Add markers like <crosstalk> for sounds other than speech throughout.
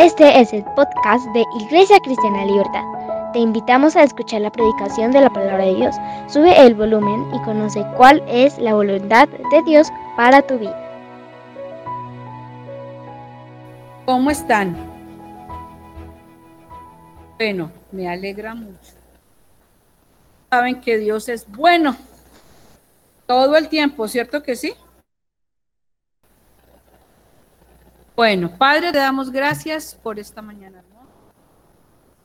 Este es el podcast de Iglesia Cristiana Libertad. Te invitamos a escuchar la predicación de la palabra de Dios. Sube el volumen y conoce cuál es la voluntad de Dios para tu vida. ¿Cómo están? Bueno, me alegra mucho. Saben que Dios es bueno todo el tiempo, ¿cierto que sí? Bueno, Padre, te damos gracias por esta mañana.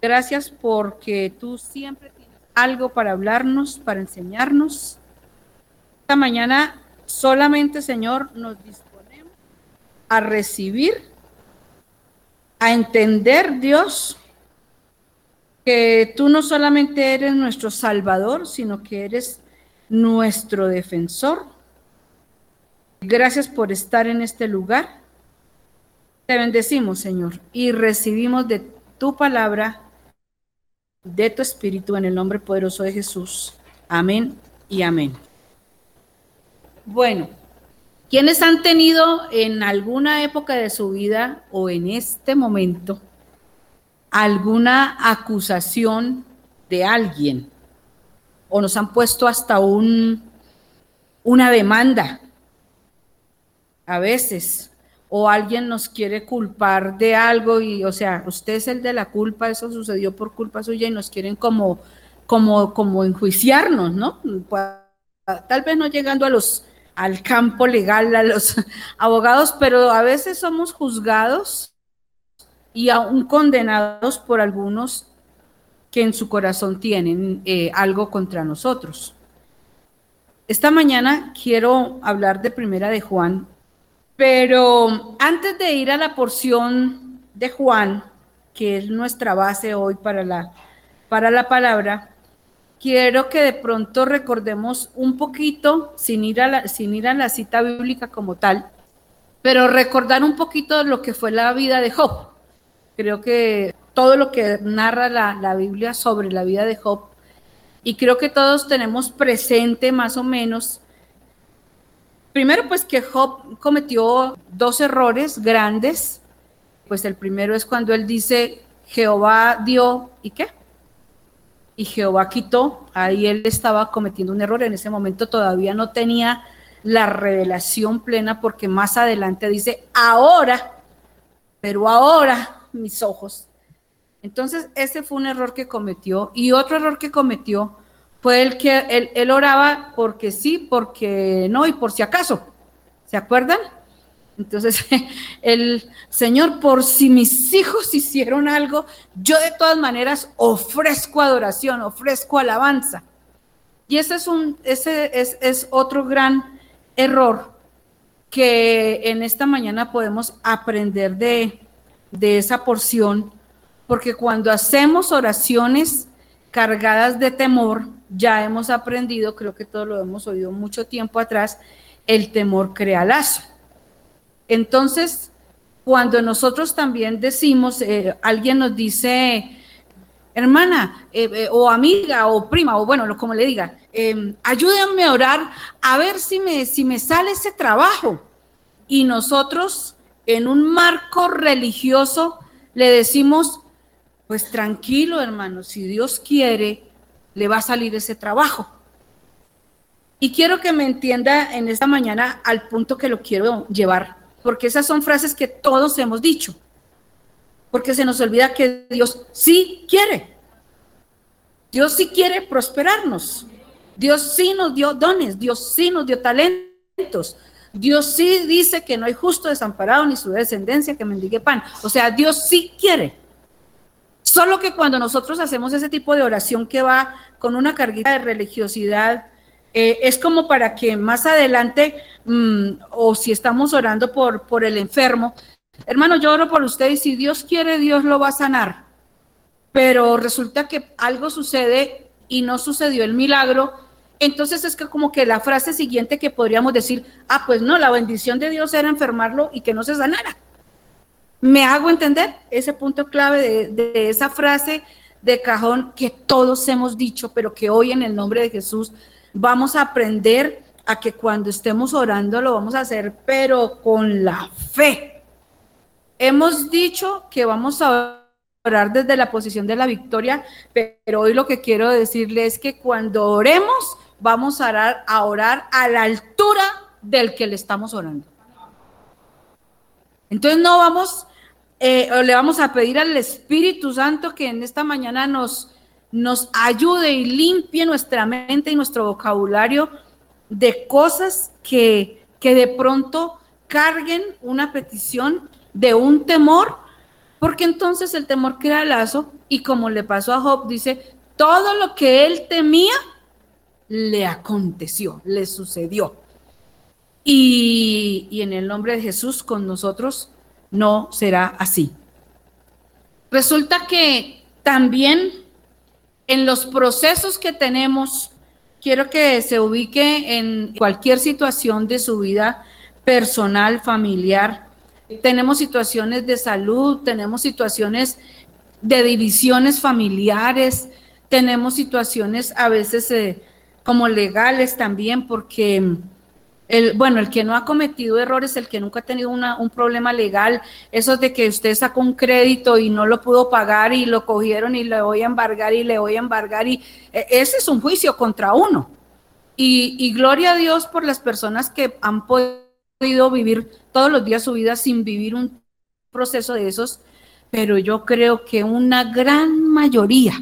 Gracias porque tú siempre tienes algo para hablarnos, para enseñarnos. Esta mañana solamente, Señor, nos disponemos a recibir, a entender, Dios, que tú no solamente eres nuestro Salvador, sino que eres nuestro defensor. Gracias por estar en este lugar. Te bendecimos, Señor, y recibimos de tu palabra, de tu espíritu, en el nombre poderoso de Jesús. Amén y amén. Bueno, ¿quiénes han tenido en alguna época de su vida o en este momento alguna acusación de alguien? ¿O nos han puesto hasta un, una demanda? A veces o alguien nos quiere culpar de algo y, o sea, usted es el de la culpa, eso sucedió por culpa suya y nos quieren como, como, como enjuiciarnos, ¿no? Tal vez no llegando a los, al campo legal, a los <laughs> abogados, pero a veces somos juzgados y aún condenados por algunos que en su corazón tienen eh, algo contra nosotros. Esta mañana quiero hablar de Primera de Juan pero antes de ir a la porción de Juan, que es nuestra base hoy para la, para la palabra, quiero que de pronto recordemos un poquito, sin ir, a la, sin ir a la cita bíblica como tal, pero recordar un poquito lo que fue la vida de Job. Creo que todo lo que narra la, la Biblia sobre la vida de Job, y creo que todos tenemos presente más o menos Primero, pues que Job cometió dos errores grandes. Pues el primero es cuando él dice, Jehová dio, ¿y qué? Y Jehová quitó. Ahí él estaba cometiendo un error. En ese momento todavía no tenía la revelación plena porque más adelante dice, ahora, pero ahora mis ojos. Entonces, ese fue un error que cometió. Y otro error que cometió fue el que él, oraba porque sí, porque no y por si acaso. ¿Se acuerdan? Entonces, <laughs> el Señor, por si mis hijos <laughs> hicieron algo, yo de todas maneras ofrezco adoración, ofrezco alabanza. Y ese es, un, ese es, es otro gran error que en esta mañana podemos aprender de, de esa porción, porque cuando hacemos oraciones cargadas de temor, ya hemos aprendido, creo que todos lo hemos oído mucho tiempo atrás, el temor crea lazo. Entonces, cuando nosotros también decimos, eh, alguien nos dice, hermana, eh, eh, o amiga, o prima, o bueno, como le diga, em, ayúdenme a orar a ver si me, si me sale ese trabajo. Y nosotros, en un marco religioso, le decimos, pues tranquilo, hermano, si Dios quiere, le va a salir ese trabajo. Y quiero que me entienda en esta mañana al punto que lo quiero llevar, porque esas son frases que todos hemos dicho, porque se nos olvida que Dios sí quiere. Dios sí quiere prosperarnos. Dios sí nos dio dones, Dios sí nos dio talentos. Dios sí dice que no hay justo desamparado ni su descendencia que mendigue pan. O sea, Dios sí quiere. Solo que cuando nosotros hacemos ese tipo de oración que va con una carguita de religiosidad, eh, es como para que más adelante, mm, o si estamos orando por, por el enfermo, hermano, yo oro por usted y si Dios quiere, Dios lo va a sanar. Pero resulta que algo sucede y no sucedió el milagro, entonces es que como que la frase siguiente que podríamos decir, ah, pues no, la bendición de Dios era enfermarlo y que no se sanara. ¿Me hago entender ese punto clave de, esa frase de cajón que todos hemos dicho, pero que hoy en el nombre de Jesús vamos a aprender a que cuando estemos orando lo vamos a hacer, pero con la fe. hemos dicho que vamos a orar desde la posición de la victoria, pero hoy lo que quiero decirle es que cuando oremos, vamos a orar a, orar a la altura del que le estamos orando. Entonces no vamos, eh, le vamos a pedir al Espíritu Santo que en esta mañana nos, nos ayude y limpie nuestra mente y nuestro vocabulario de cosas que, que de pronto carguen una petición de un temor porque entonces el temor crea lazo y como le pasó a Job, dice, todo lo que él temía le aconteció, le sucedió. Y, y en el nombre de Jesús con nosotros no será así. Resulta que también en los procesos que tenemos, quiero que se ubique en cualquier situación de su vida personal, familiar, tenemos situaciones de salud, tenemos situaciones de divisiones familiares, tenemos situaciones a veces eh, como legales también, porque el, bueno, el que no ha cometido errores, el que nunca ha tenido un problema legal, eso de que usted sacó un crédito y no lo pudo pagar y lo cogieron y le voy a embargar y le voy a embargar y e, ese es un juicio contra uno. Y, y gloria a Dios por las personas que han podido vivir todos los días su vida sin vivir un proceso de esos, pero yo creo que una gran mayoría,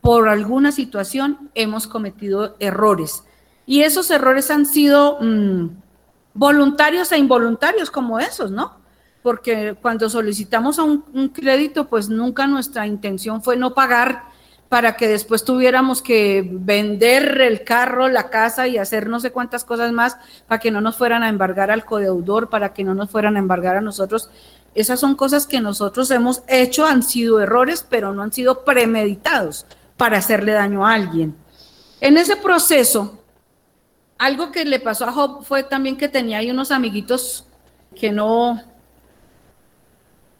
por alguna situación, hemos cometido errores. Y esos errores han sido mm, voluntarios e involuntarios como esos, ¿no? Porque cuando solicitamos a un crédito, pues nunca nuestra intención fue no pagar para que después tuviéramos que vender el carro, la casa y hacer no sé cuántas cosas más para que no nos fueran a embargar al codeudor, para que no nos fueran a embargar a nosotros. Esas son cosas que nosotros hemos hecho, han sido errores, pero no han sido premeditados para hacerle daño a alguien. En ese proceso, algo que le pasó a Job fue también que tenía ahí unos amiguitos que no,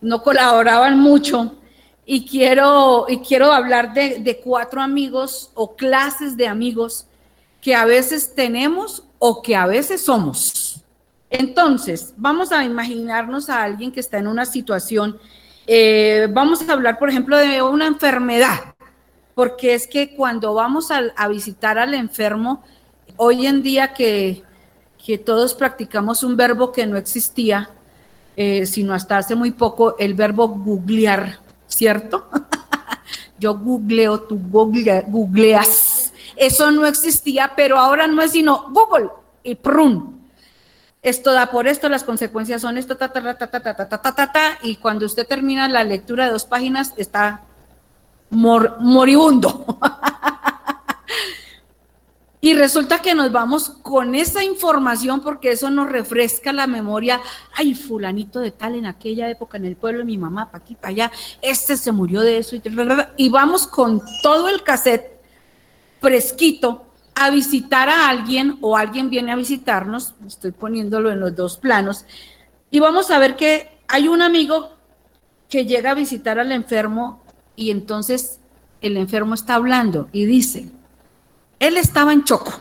no colaboraban mucho y quiero, y quiero hablar de, cuatro amigos o clases de amigos que a veces tenemos o que a veces somos. Entonces, vamos a imaginarnos a alguien que está en una situación, eh, vamos a hablar, por ejemplo, de una enfermedad, porque es que cuando vamos a, visitar al enfermo, hoy en día que, que, todos practicamos un verbo que no existía, eh, sino hasta hace muy poco, el verbo googlear. ¿cierto? <laughs> Yo googleo, tú googleas. Eso no existía, pero ahora no es sino Google y prun. Esto da por esto, las consecuencias son esto, ta, ta, ta, ta, ta, ta, ta, ta, ta, y cuando usted termina la lectura de dos páginas está moribundo. <laughs> Y resulta que nos vamos con esa información porque eso nos refresca la memoria. Ay, fulanito de tal en aquella época en el pueblo de mi mamá, para aquí, para allá, este se murió de eso. Y, y vamos con todo el cassette fresquito a visitar a alguien o alguien viene a visitarnos, estoy poniéndolo en los dos planos, y vamos a ver que hay un amigo que llega a visitar al enfermo y entonces el enfermo está hablando y dice, él estaba en Choco.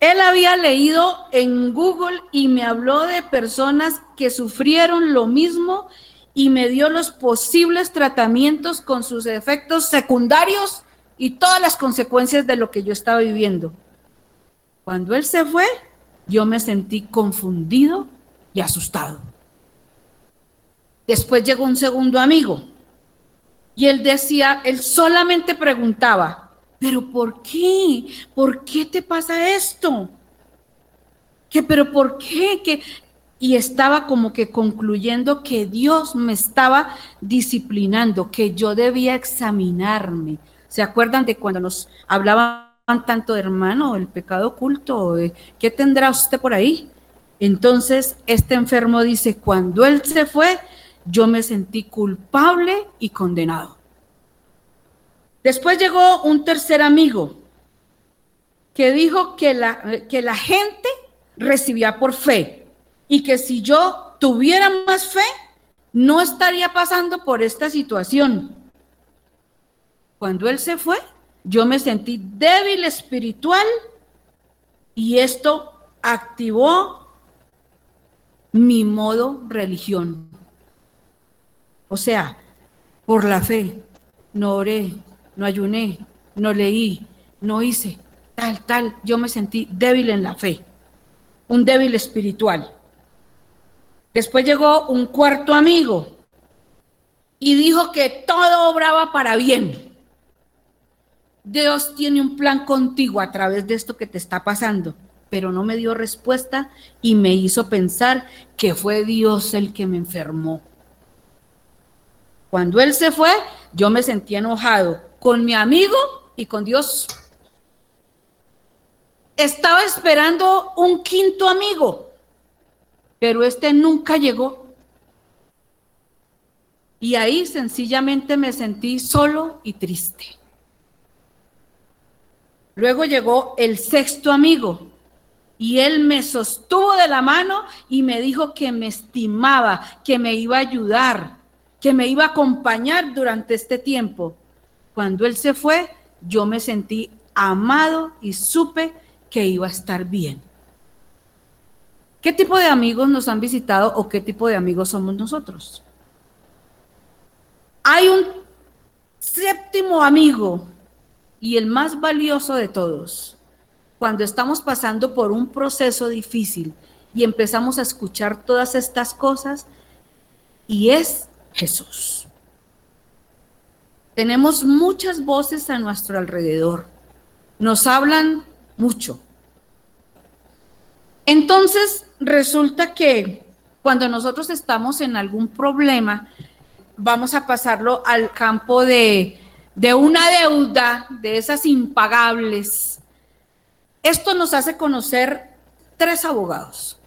Él había leído en Google y me habló de personas que sufrieron lo mismo y me dio los posibles tratamientos con sus efectos secundarios y todas las consecuencias de lo que yo estaba viviendo. Cuando él se fue, yo me sentí confundido y asustado. Después llegó un segundo amigo y él decía, él solamente preguntaba, pero ¿por qué? ¿Por qué te pasa esto? ¿Qué, pero por qué? ¿Qué? Y estaba como que concluyendo que Dios me estaba disciplinando, que yo debía examinarme. ¿Se acuerdan de cuando nos hablaban tanto de hermano, el pecado oculto? ¿Qué tendrá usted por ahí? Entonces, este enfermo dice, cuando él se fue, yo me sentí culpable y condenado. Después llegó un tercer amigo que dijo que la, que la gente recibía por fe y que si yo tuviera más fe, no estaría pasando por esta situación. Cuando él se fue, yo me sentí débil espiritual y esto activó mi modo religión. O sea, por la fe, no oré, no ayuné, no leí, no hice, tal, tal, yo me sentí débil en la fe, un débil espiritual. Después llegó un cuarto amigo y dijo que todo obraba para bien. Dios tiene un plan contigo a través de esto que te está pasando, pero no me dio respuesta y me hizo pensar que fue Dios el que me enfermó. Cuando él se fue, yo me sentí enojado con mi amigo y con Dios. Estaba esperando un quinto amigo, pero este nunca llegó. Y ahí sencillamente me sentí solo y triste. Luego llegó el sexto amigo y él me sostuvo de la mano y me dijo que me estimaba, que me iba a ayudar, que me iba a acompañar durante este tiempo. Cuando él se fue, yo me sentí amado y supe que iba a estar bien. ¿Qué tipo de amigos nos han visitado o qué tipo de amigos somos nosotros? Hay un séptimo amigo y el más valioso de todos. Cuando estamos pasando por un proceso difícil y empezamos a escuchar todas estas cosas, y es Jesús. Tenemos muchas voces a nuestro alrededor. Nos hablan mucho. Entonces, resulta que cuando nosotros estamos en algún problema, vamos a pasarlo al campo de, de una deuda, de esas impagables. Esto nos hace conocer tres abogados.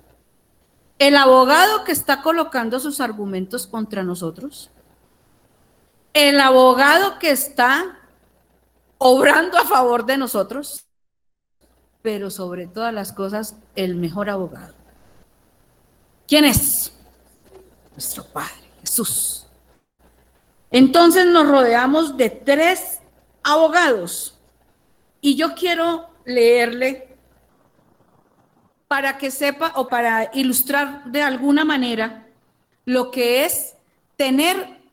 El abogado que está colocando sus argumentos contra nosotros, el abogado que está obrando a favor de nosotros, pero sobre todas las cosas, el mejor abogado. ¿Quién es? Nuestro Padre, Jesús. Entonces nos rodeamos de tres abogados. Y yo quiero leerle para que sepa o para ilustrar de alguna manera lo que es tener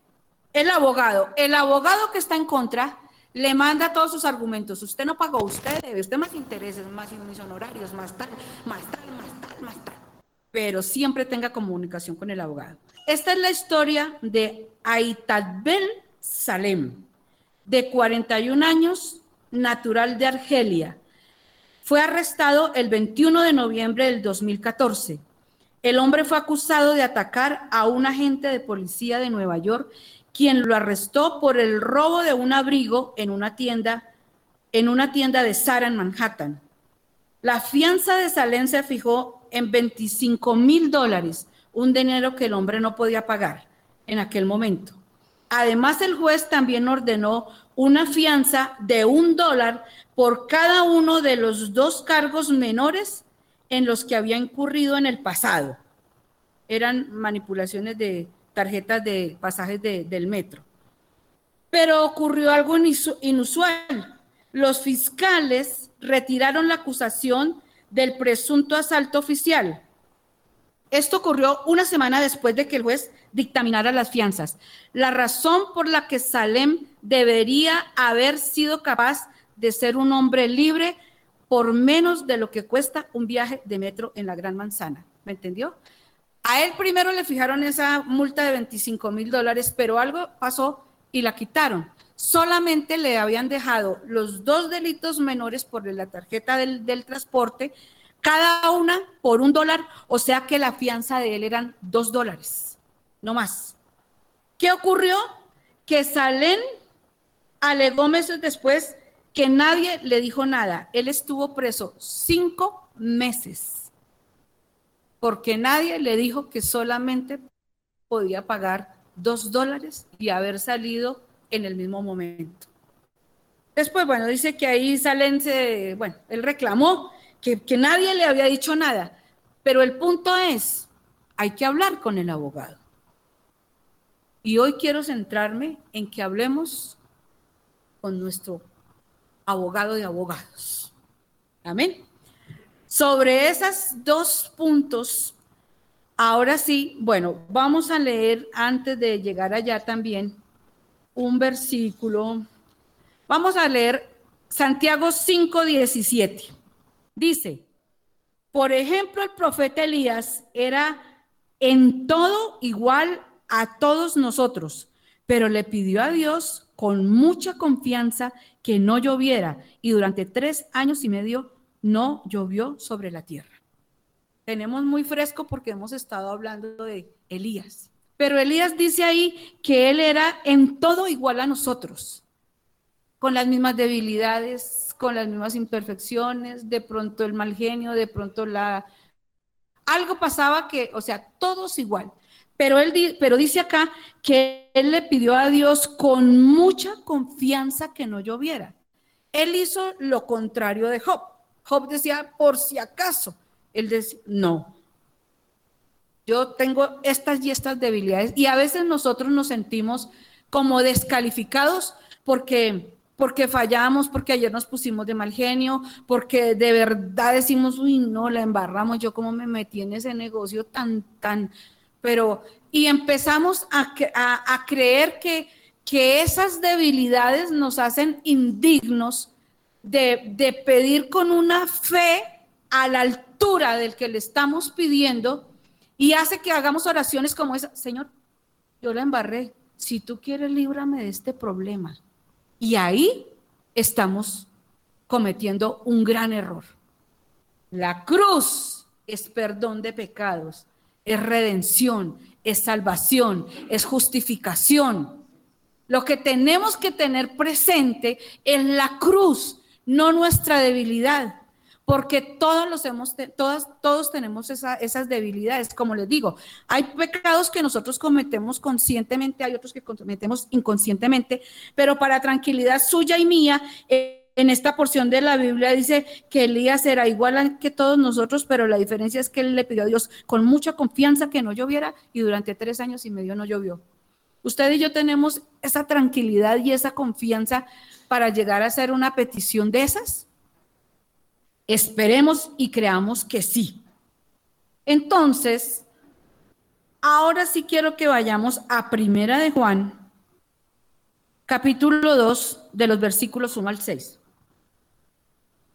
el abogado, el abogado que está en contra, le manda todos sus argumentos. Usted no pagó, usted debe, usted más intereses, más mis honorarios, más tal, más tal, más tal, más tal. Pero siempre tenga comunicación con el abogado. Esta es la historia de Aitabel Salem, de 41 años, natural de Argelia. Fue arrestado el 21 de noviembre del 2014. El hombre fue acusado de atacar a un agente de policía de Nueva York quien lo arrestó por el robo de un abrigo en una tienda, en una tienda de Sara en Manhattan. La fianza de Salem se fijó en 25 mil dólares, un dinero que el hombre no podía pagar en aquel momento. Además, el juez también ordenó una fianza de un dólar por cada uno de los dos cargos menores en los que había incurrido en el pasado. Eran manipulaciones de tarjetas de pasajes del metro. Pero ocurrió algo inusual. Los fiscales retiraron la acusación del presunto asalto oficial. Esto ocurrió una semana después de que el juez dictaminara las fianzas. La razón por la que Salem debería haber sido capaz de ser un hombre libre por menos de lo que cuesta un viaje de metro en la Gran Manzana. ¿Me entendió? A él primero le fijaron esa multa de 25 mil dólares, pero algo pasó y la quitaron. Solamente le habían dejado los dos delitos menores por la tarjeta del, transporte, cada una por un dólar, o sea que la fianza de él eran dos dólares, no más. ¿Qué ocurrió? Que Salén alegó meses después que nadie le dijo nada. Él estuvo preso cinco meses porque nadie le dijo que solamente podía pagar dos dólares y haber salido en el mismo momento. Después, bueno, dice que ahí salen, bueno, él reclamó que, que nadie le había dicho nada, pero el punto es, hay que hablar con el abogado. Y hoy quiero centrarme en que hablemos con nuestro abogado de abogados. Amén. Sobre esos dos puntos Ahora sí, bueno, vamos a leer antes de llegar allá también un versículo. Vamos a leer Santiago 5:17. Dice, por ejemplo, el profeta Elías era en todo igual a todos nosotros, pero le pidió a Dios con mucha confianza que no lloviera y durante tres años y medio no llovió sobre la tierra. Tenemos muy fresco porque hemos estado hablando de Elías. Pero Elías dice ahí que él era en todo igual a nosotros, con las mismas debilidades, con las mismas imperfecciones, de pronto el mal genio, de pronto la... Algo pasaba que, o sea, todos igual. Pero él pero dice acá que él le pidió a Dios con mucha confianza que no lloviera. Él hizo lo contrario de Job. Job decía, por si acaso. Él decía, no. Yo tengo estas y estas debilidades y a veces nosotros nos sentimos como descalificados porque porque fallamos, porque ayer nos pusimos de mal genio, porque de verdad decimos, uy, no, la embarramos, yo como me metí en ese negocio tan, tan, pero, y empezamos a, a, creer que, que esas debilidades nos hacen indignos de, pedir con una fe a la altura del que le estamos pidiendo y hace que hagamos oraciones como esa, Señor, yo la embarré, si tú quieres, líbrame de este problema. Y ahí estamos cometiendo un gran error. La cruz es perdón de pecados, es redención, es salvación, es justificación. Lo que tenemos que tener presente es la cruz, no nuestra debilidad porque todos los hemos, todas, todos tenemos esas debilidades. Como les digo, hay pecados que nosotros cometemos conscientemente, hay otros que cometemos inconscientemente, pero para tranquilidad suya y mía, eh, en esta porción de la Biblia dice que Elías era igual que todos nosotros, pero la diferencia es que él le pidió a Dios con mucha confianza que no lloviera y durante tres años y medio no llovió. Usted y yo tenemos esa tranquilidad y esa confianza para llegar a hacer una petición de esas. Esperemos y creamos que sí. Entonces, ahora sí quiero que vayamos a Primera de Juan, capítulo 2, de los versículos 1 al 6.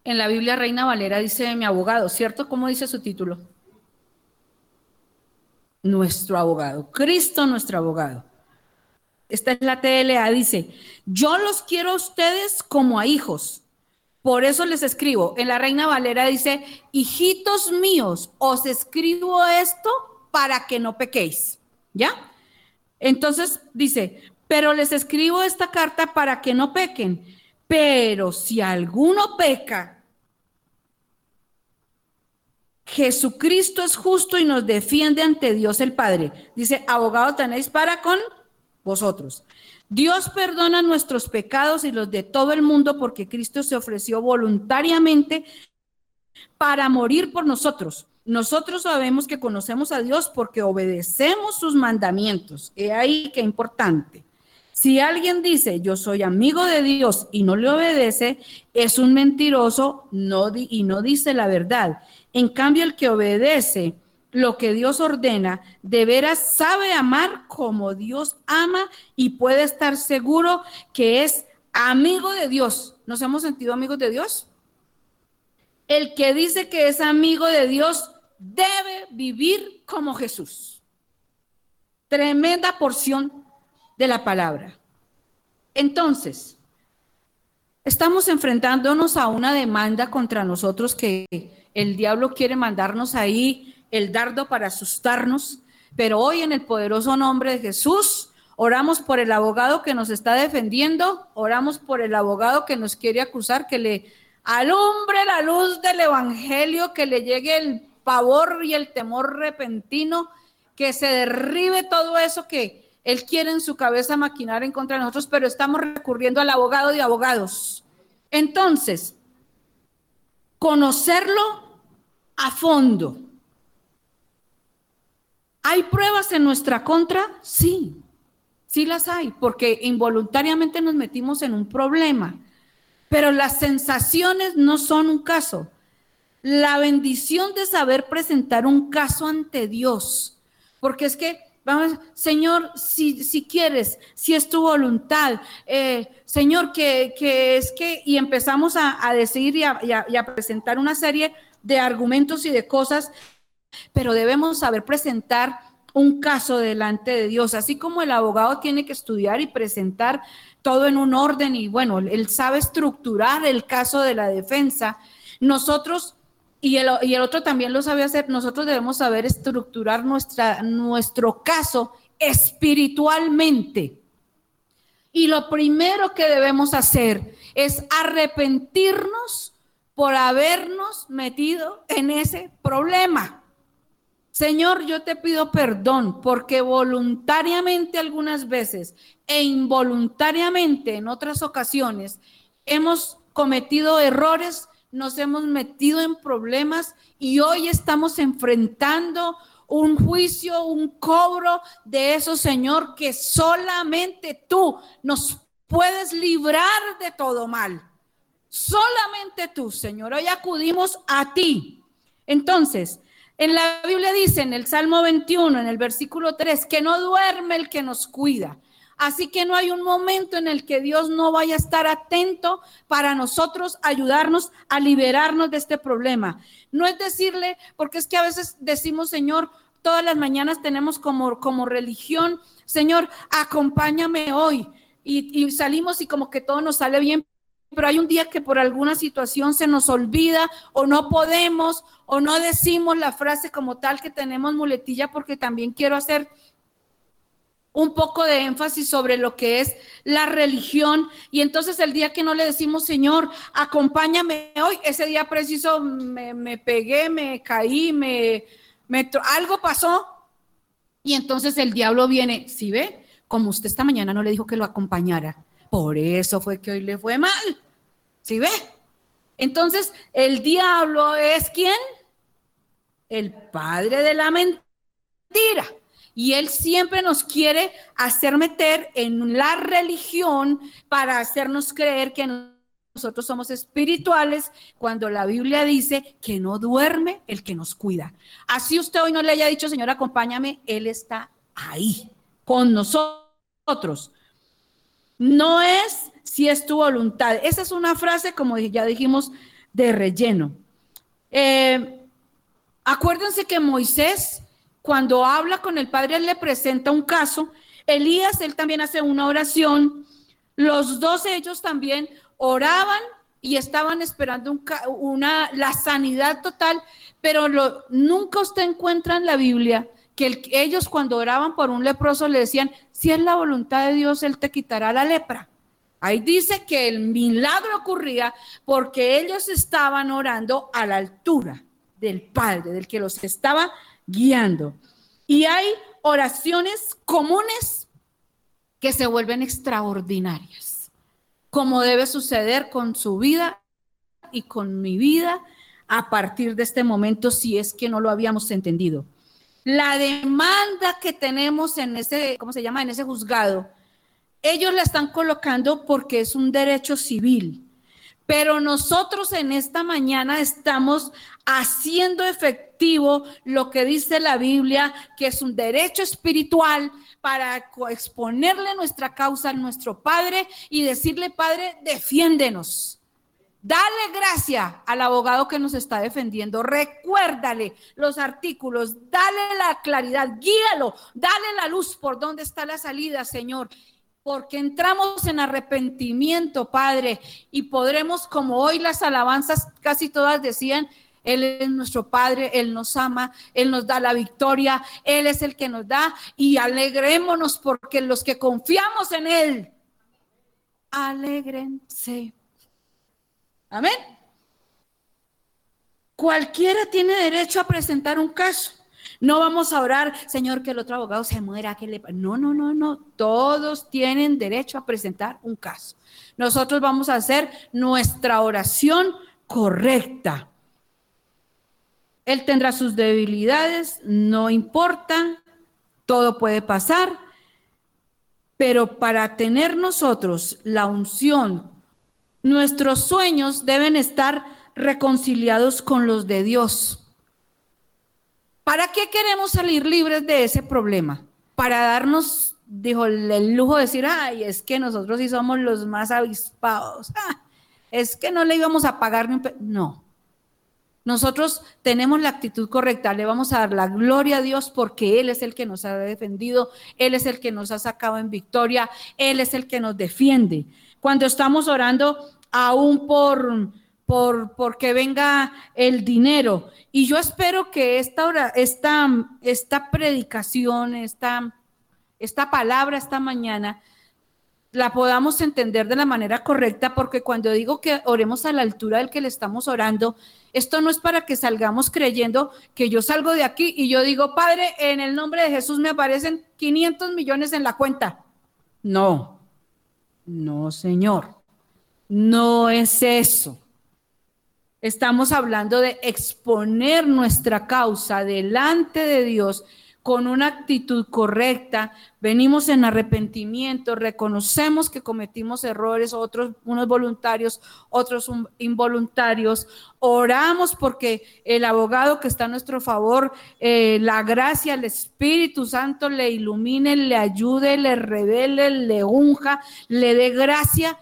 En la Biblia Reina Valera dice mi abogado, ¿cierto? ¿Cómo dice su título? Nuestro abogado, Cristo nuestro abogado. Esta es la TLA, dice, yo los quiero a ustedes como a hijos por eso les escribo. En la Reina Valera dice, hijitos míos, os escribo esto para que no pequéis. ¿Ya? Entonces dice, pero les escribo esta carta para que no pequen. Pero si alguno peca, Jesucristo es justo y nos defiende ante Dios el Padre. Dice, abogado tenéis para con vosotros. Dios perdona nuestros pecados y los de todo el mundo porque Cristo se ofreció voluntariamente para morir por nosotros. Nosotros sabemos que conocemos a Dios porque obedecemos sus mandamientos. He ahí que importante. Si alguien dice, yo soy amigo de Dios y no le obedece, es un mentiroso y no dice la verdad. En cambio, el que obedece lo que Dios ordena, de veras sabe amar como Dios ama y puede estar seguro que es amigo de Dios. ¿Nos hemos sentido amigos de Dios? El que dice que es amigo de Dios debe vivir como Jesús. Tremenda porción de la palabra. Entonces, estamos enfrentándonos a una demanda contra nosotros que el diablo quiere mandarnos ahí el dardo para asustarnos, pero hoy en el poderoso nombre de Jesús oramos por el abogado que nos está defendiendo, oramos por el abogado que nos quiere acusar, que le alumbre la luz del Evangelio, que le llegue el pavor y el temor repentino, que se derribe todo eso que él quiere en su cabeza maquinar en contra de nosotros, pero estamos recurriendo al abogado de abogados. Entonces, conocerlo a fondo ¿Hay pruebas en nuestra contra? Sí, sí las hay, porque involuntariamente nos metimos en un problema. Pero las sensaciones no son un caso. La bendición de saber presentar un caso ante Dios Porque es que, vamos, Señor, si, si quieres, si es tu voluntad, eh, Señor, que, es que, y empezamos a, decir y a presentar una serie de argumentos y de cosas, pero debemos saber presentar un caso delante de Dios, así como el abogado tiene que estudiar y presentar todo en un orden y bueno, él sabe estructurar el caso de la defensa. Nosotros, y el, otro también lo sabe hacer, nosotros debemos saber estructurar nuestra, nuestro caso espiritualmente. Y lo primero que debemos hacer es arrepentirnos por habernos metido en ese problema. Señor, yo te pido perdón porque voluntariamente algunas veces e involuntariamente en otras ocasiones hemos cometido errores, nos hemos metido en problemas y hoy estamos enfrentando un juicio, un cobro de eso, Señor, que solamente tú nos puedes librar de todo mal. Solamente tú, Señor. Hoy acudimos a ti. Entonces, en la Biblia dice en el Salmo 21, en el versículo 3, que no duerme el que nos cuida. Así que no hay un momento en el que Dios no vaya a estar atento para nosotros ayudarnos a liberarnos de este problema. No es decirle, porque es que a veces decimos, Señor, todas las mañanas tenemos como, como religión, Señor, acompáñame hoy. Y, y salimos y como que todo nos sale bien, pero hay un día que por alguna situación se nos olvida o no podemos o no decimos la frase como tal que tenemos muletilla porque también quiero hacer un poco de énfasis sobre lo que es la religión. Y entonces el día que no le decimos, Señor, acompáñame hoy, ese día preciso me, pegué, me caí, me, algo pasó. Y entonces el diablo viene, si ve? Como usted esta mañana no le dijo que lo acompañara. Por eso fue que hoy le fue mal. ¿Sí ve? Entonces, el diablo es quién? El padre de la mentira. Y él siempre nos quiere hacer meter en la religión para hacernos creer que nosotros somos espirituales cuando la Biblia dice que no duerme el que nos cuida. Así usted hoy no le haya dicho, Señor, acompáñame, Él está ahí con nosotros. No es si es tu voluntad. Esa es una frase, como ya dijimos, de relleno. Eh, acuérdense que Moisés, cuando habla con el Padre, él le presenta un caso. Elías, él también hace una oración. Los dos ellos también oraban y estaban esperando una, la sanidad total, pero nunca usted encuentra en la Biblia que ellos cuando oraban por un leproso le decían, si es la voluntad de Dios, Él te quitará la lepra. Ahí dice que el milagro ocurría porque ellos estaban orando a la altura del Padre, del que los estaba guiando. Y hay oraciones comunes que se vuelven extraordinarias, como debe suceder con su vida y con mi vida a partir de este momento, si es que no lo habíamos entendido. La demanda que tenemos en ese, ¿cómo se llama? En ese juzgado, ellos la están colocando porque es un derecho civil. Pero nosotros en esta mañana estamos haciendo efectivo lo que dice la Biblia, que es un derecho espiritual para exponerle nuestra causa a nuestro Padre y decirle, Padre, defiéndenos. Dale gracia al abogado que nos está defendiendo. Recuérdale los artículos, dale la claridad, guíalo, dale la luz por dónde está la salida, Señor. Porque entramos en arrepentimiento, Padre, y podremos, como hoy las alabanzas casi todas decían, Él es nuestro Padre, Él nos ama, Él nos da la victoria, Él es el que nos da, y alegrémonos porque los que confiamos en Él, alegrense. Amén. Cualquiera tiene derecho a presentar un caso. No vamos a orar, Señor, que el otro abogado se muera, que le... No, no, no, no. Todos tienen derecho a presentar un caso. Nosotros vamos a hacer nuestra oración correcta. Él tendrá sus debilidades, no importa, todo puede pasar, pero para tener nosotros la unción Nuestros sueños deben estar reconciliados con los de Dios. ¿Para qué queremos salir libres de ese problema? Para darnos, dijo, el lujo de decir, ay, es que nosotros sí somos los más avispados. Ah, es que no le íbamos a pagar ni un... No. Nosotros tenemos la actitud correcta, le vamos a dar la gloria a Dios porque Él es el que nos ha defendido, Él es el que nos ha sacado en victoria, Él es el que nos defiende. Cuando estamos orando aún por, por, porque venga el dinero. Y yo espero que esta, hora, esta, esta predicación, esta, esta palabra esta mañana, la podamos entender de la manera correcta, porque cuando digo que oremos a la altura del que le estamos orando, esto no es para que salgamos creyendo que yo salgo de aquí y yo digo, Padre, en el nombre de Jesús me aparecen 500 millones en la cuenta. No, no, Señor, no es eso. Estamos hablando de exponer nuestra causa delante de Dios con una actitud correcta, venimos en arrepentimiento, reconocemos que cometimos errores, otros, unos voluntarios, otros involuntarios, oramos porque el abogado que está a nuestro favor, eh, la gracia, el Espíritu Santo le ilumine, le ayude, le revele, le unja, le dé gracia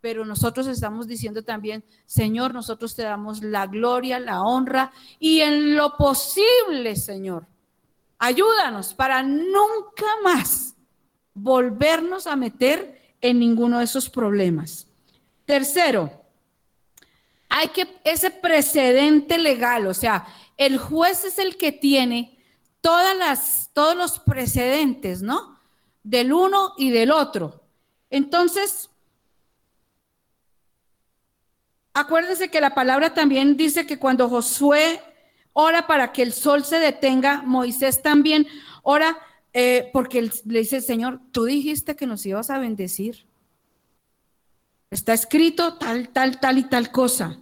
pero nosotros estamos diciendo también, Señor, nosotros te damos la gloria, la honra y en lo posible, Señor, ayúdanos para nunca más volvernos a meter en ninguno de esos problemas. Tercero, hay que ese precedente legal, o sea, el juez es el que tiene todas las, todos los precedentes, ¿no? Del uno y del otro. Entonces, Acuérdense que la palabra también dice que cuando Josué ora para que el sol se detenga, Moisés también ora eh, porque le dice, Señor, tú dijiste que nos ibas a bendecir. Está escrito tal, tal, tal y tal cosa.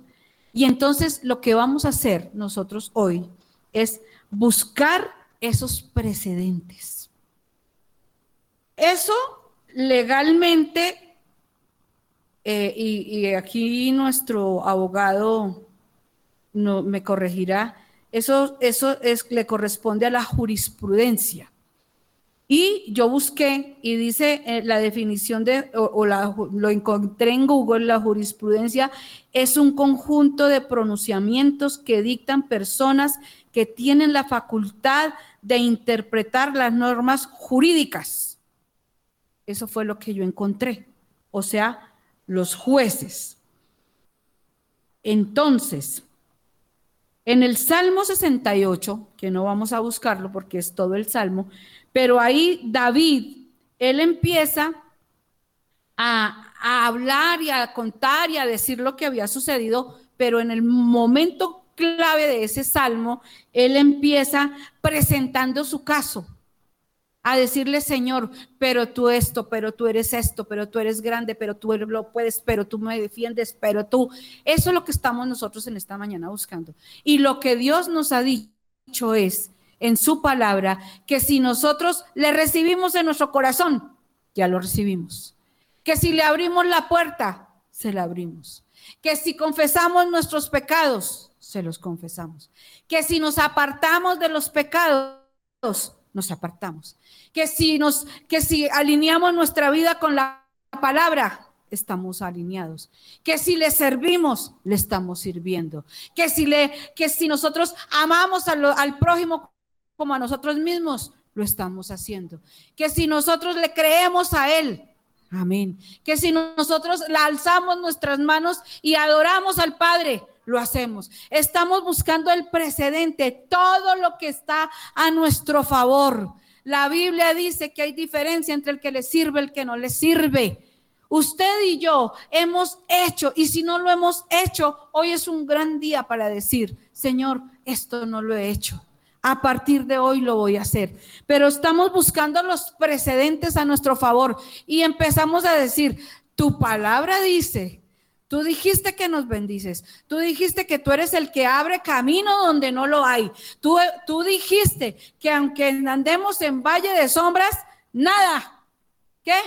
Y entonces lo que vamos a hacer nosotros hoy es buscar esos precedentes. Eso legalmente eh, y, aquí nuestro abogado no, me corregirá, eso, eso es, le corresponde a la jurisprudencia. Y yo busqué y dice eh, la definición de, o, lo encontré en Google, la jurisprudencia es un conjunto de pronunciamientos que dictan personas que tienen la facultad de interpretar las normas jurídicas. Eso fue lo que yo encontré. O sea, los jueces. Entonces, en el Salmo 68, que no vamos a buscarlo porque es todo el Salmo, pero ahí David, él empieza a, a, hablar y a contar y a decir lo que había sucedido, pero en el momento clave de ese Salmo, él empieza presentando su caso a decirle, Señor, pero tú esto, pero tú eres esto, pero tú eres grande, pero tú lo puedes, pero tú me defiendes, pero tú. Eso es lo que estamos nosotros en esta mañana buscando. Y lo que Dios nos ha dicho es, en su palabra, que si nosotros le recibimos en nuestro corazón, ya lo recibimos. Que si le abrimos la puerta, se la abrimos. Que si confesamos nuestros pecados, se los confesamos. Que si nos apartamos de los pecados, nos apartamos. Que si nos, que si alineamos nuestra vida con la palabra, estamos alineados. Que si le servimos, le estamos sirviendo. Que si le, que si nosotros amamos al prójimo como a nosotros mismos, lo estamos haciendo. Que si nosotros le creemos a él, amén. Que si nosotros le alzamos nuestras manos y adoramos al Padre, lo hacemos. Estamos buscando el precedente, todo lo que está a nuestro favor. La Biblia dice que hay diferencia entre el que le sirve y el que no le sirve. Usted y yo hemos hecho, y si no lo hemos hecho, hoy es un gran día para decir, Señor, esto no lo he hecho. A partir de hoy lo voy a hacer. Pero estamos buscando los precedentes a nuestro favor y empezamos a decir, tu palabra dice Tú dijiste que nos bendices. Tú dijiste que tú eres el que abre camino donde no lo hay. Tú, tú dijiste que aunque andemos en valle de sombras, nada. ¿Qué?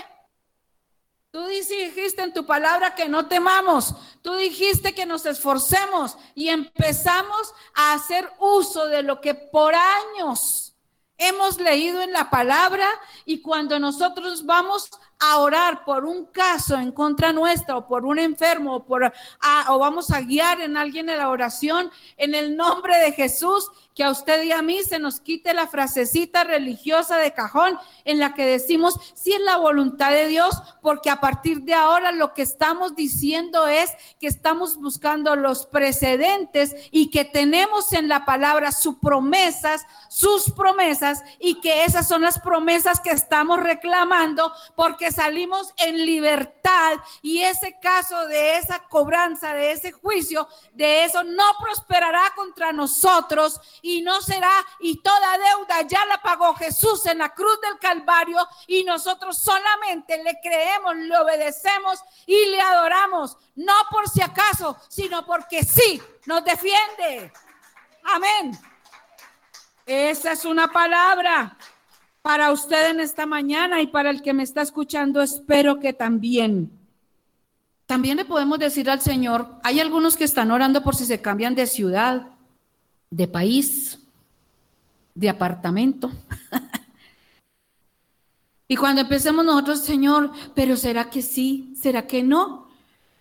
Tú dijiste en tu palabra que no temamos. Tú dijiste que nos esforcemos y empezamos a hacer uso de lo que por años hemos leído en la palabra y cuando nosotros vamos a orar por un caso en contra nuestra o por un enfermo o, por, o vamos a guiar en alguien en la oración en el nombre de Jesús, que a usted y a mí se nos quite la frasecita religiosa de cajón en la que decimos si es la voluntad de Dios, porque a partir de ahora lo que estamos diciendo es que estamos buscando los precedentes y que tenemos en la palabra sus promesas, sus promesas y que esas son las promesas que estamos reclamando porque salimos en libertad y ese caso de esa cobranza, de ese juicio, de eso no prosperará contra nosotros y no será, y toda deuda ya la pagó Jesús en la cruz del Calvario y nosotros solamente le creemos, le obedecemos y le adoramos, no por si acaso, sino porque sí, nos defiende. Amén. Esa es una palabra para usted en esta mañana y para el que me está escuchando, espero que también. También le podemos decir al Señor, hay algunos que están orando por si se cambian de ciudad, de país, de apartamento. <laughs> y cuando empecemos nosotros, Señor, pero ¿será que sí? ¿Será que no?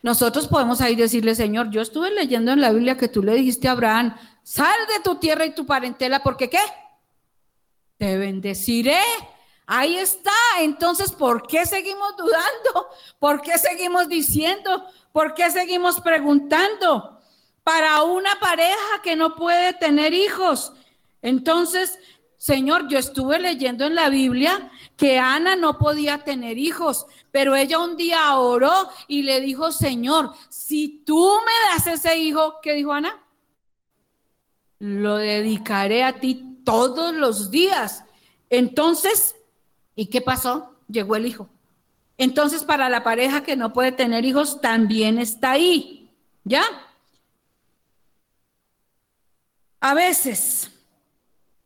Nosotros podemos ahí decirle, Señor, yo estuve leyendo en la Biblia que tú le dijiste a Abraham, sal de tu tierra y tu parentela, porque ¿qué? Te bendeciré. Ahí está. Entonces, ¿por qué seguimos dudando? ¿Por qué seguimos diciendo? ¿Por qué seguimos preguntando? Para una pareja que no puede tener hijos. Entonces, Señor, yo estuve leyendo en la Biblia que Ana no podía tener hijos, pero ella un día oró y le dijo, Señor, si tú me das ese hijo, ¿qué dijo Ana? Lo dedicaré a ti todos los días. Entonces, ¿y qué pasó? Llegó el hijo. Entonces, para la pareja que no puede tener hijos, también está ahí. ¿Ya? A veces,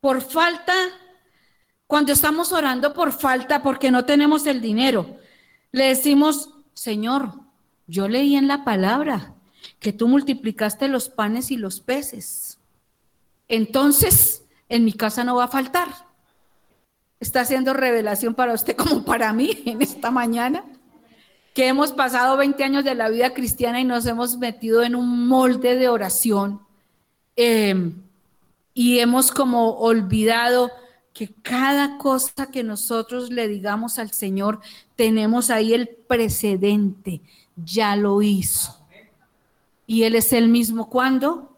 por falta, cuando estamos orando por falta, porque no tenemos el dinero, le decimos, Señor, yo leí en la palabra que tú multiplicaste los panes y los peces. Entonces, en mi casa no va a faltar. Está haciendo revelación para usted como para mí en esta mañana, que hemos pasado 20 años de la vida cristiana y nos hemos metido en un molde de oración em, y hemos como olvidado que cada cosa que nosotros le digamos al Señor, tenemos ahí el precedente, ya lo hizo. Y Él es el mismo cuando,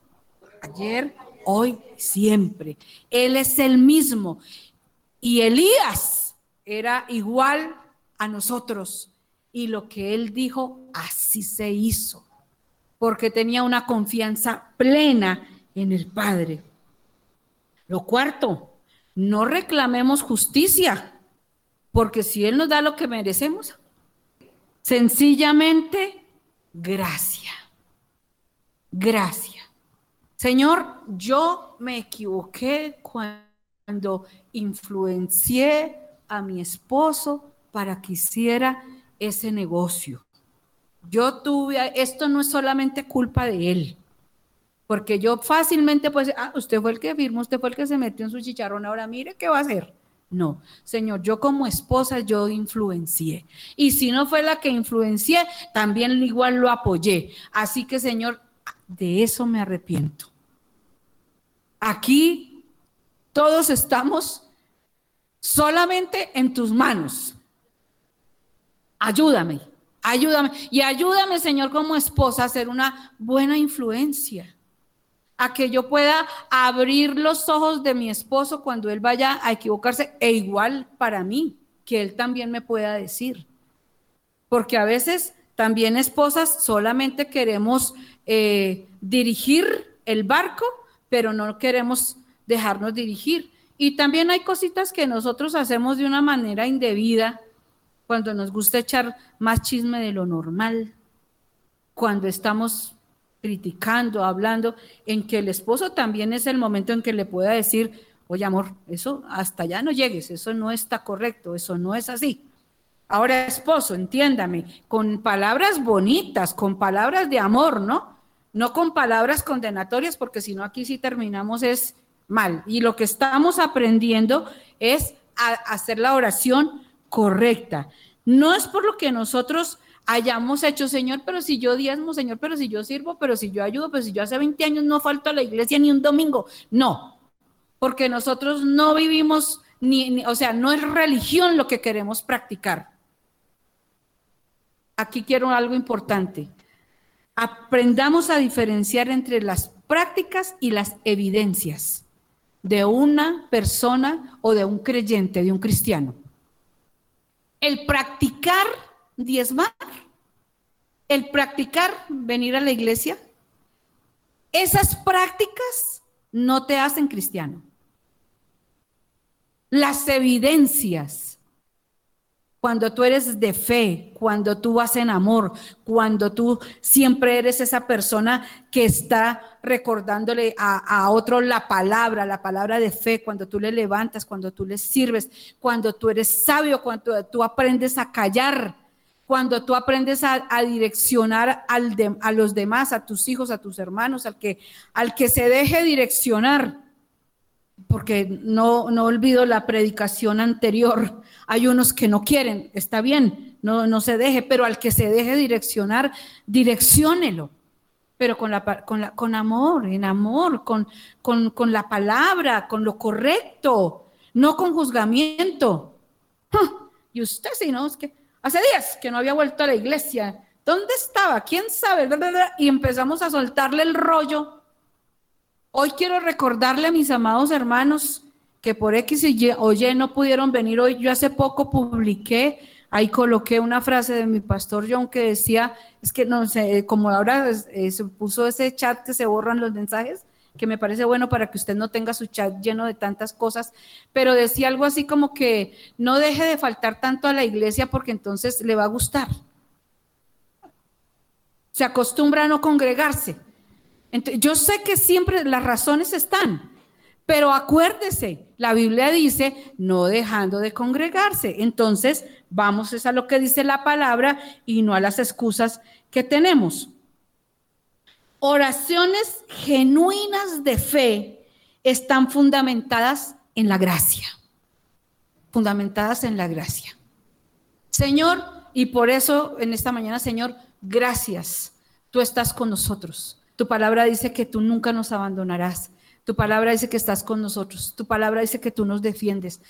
ayer, hoy, siempre. Él es el mismo. Y Elías era igual a nosotros. Y lo que él dijo, así se hizo. Porque tenía una confianza plena en el Padre. Lo cuarto, no reclamemos justicia, porque si Él nos da lo que merecemos, sencillamente gracia. Gracia. Señor, yo me equivoqué cuando influencié a mi esposo para que hiciera ese negocio. Yo tuve, esto no es solamente culpa de él, porque yo fácilmente pues, ah, usted fue el que firmó, usted fue el que se metió en su chicharrón, ahora mire qué va a hacer. No, Señor, yo como esposa yo influencié. Y si no fue la que influencié, también igual lo apoyé. Así que, Señor, de eso me arrepiento. Aquí todos estamos solamente en tus manos. Ayúdame, ayúdame. Y ayúdame, Señor, como esposa, a ser una buena influencia. A que yo pueda abrir los ojos de mi esposo cuando él vaya a equivocarse, e igual para mí, que él también me pueda decir. Porque a veces también esposas solamente queremos eh, dirigir el barco pero no queremos dejarnos dirigir. Y también hay cositas que nosotros hacemos de una manera indebida cuando nos gusta echar más chisme de lo normal, cuando estamos criticando, hablando, en que el esposo también es el momento en que le pueda decir, oye amor, eso hasta allá no llegues, eso no está correcto, eso no es así. Ahora, esposo, entiéndame, con palabras bonitas, con palabras de amor, ¿no? No con palabras condenatorias, porque si no aquí sí terminamos es mal. Y lo que estamos aprendiendo es a hacer la oración correcta. No es por lo que nosotros hayamos hecho, Señor, pero si yo diezmo, Señor, pero si yo sirvo, pero si yo ayudo, pero si yo hace 20 años no falto a la iglesia ni un domingo. No, porque nosotros no vivimos, ni, o sea, no es religión lo que queremos practicar. Aquí quiero algo importante. Aprendamos a diferenciar entre las prácticas y las evidencias de una persona o de un creyente, de un cristiano. El practicar diezmar, el practicar venir a la iglesia, esas prácticas no te hacen cristiano. Las evidencias cuando tú eres de fe, cuando tú vas en amor, cuando tú siempre eres esa persona que está recordándole a, otro la palabra, la palabra de fe, cuando tú le levantas, cuando tú le sirves, cuando tú eres sabio, cuando tú aprendes a callar, cuando tú aprendes a, direccionar al a los demás, a tus hijos, a tus hermanos, al que se deje direccionar porque no, no olvido la predicación anterior. Hay unos que no quieren, está bien, no, no se deje, pero al que se deje direccionar, direcciónelo, pero con, la, con, la, con amor, en amor, con, con, con la palabra, con lo correcto, no con juzgamiento. Y usted, si no, es que hace días que no había vuelto a la iglesia. ¿Dónde estaba? ¿Quién sabe? Y empezamos a soltarle el rollo Hoy quiero recordarle a mis amados hermanos que por X o Y no pudieron venir hoy. Yo hace poco publiqué, ahí coloqué una frase de mi pastor John que decía, es que no sé, como ahora eh, se puso ese chat que se borran los mensajes, que me parece bueno para que usted no tenga su chat lleno de tantas cosas, pero decía algo así como que no deje de faltar tanto a la iglesia porque entonces le va a gustar. Se acostumbra a no congregarse yo sé que siempre las razones están, pero acuérdese, la Biblia dice no dejando de congregarse. Entonces, vamos es a lo que dice la palabra y no a las excusas que tenemos. Oraciones genuinas de fe están fundamentadas en la gracia. Fundamentadas en la gracia. Señor, y por eso en esta mañana, Señor, gracias. Tú estás con nosotros. Tu palabra dice que tú nunca nos abandonarás. Tu palabra dice que estás con nosotros. Tu palabra dice que tú nos defiendes.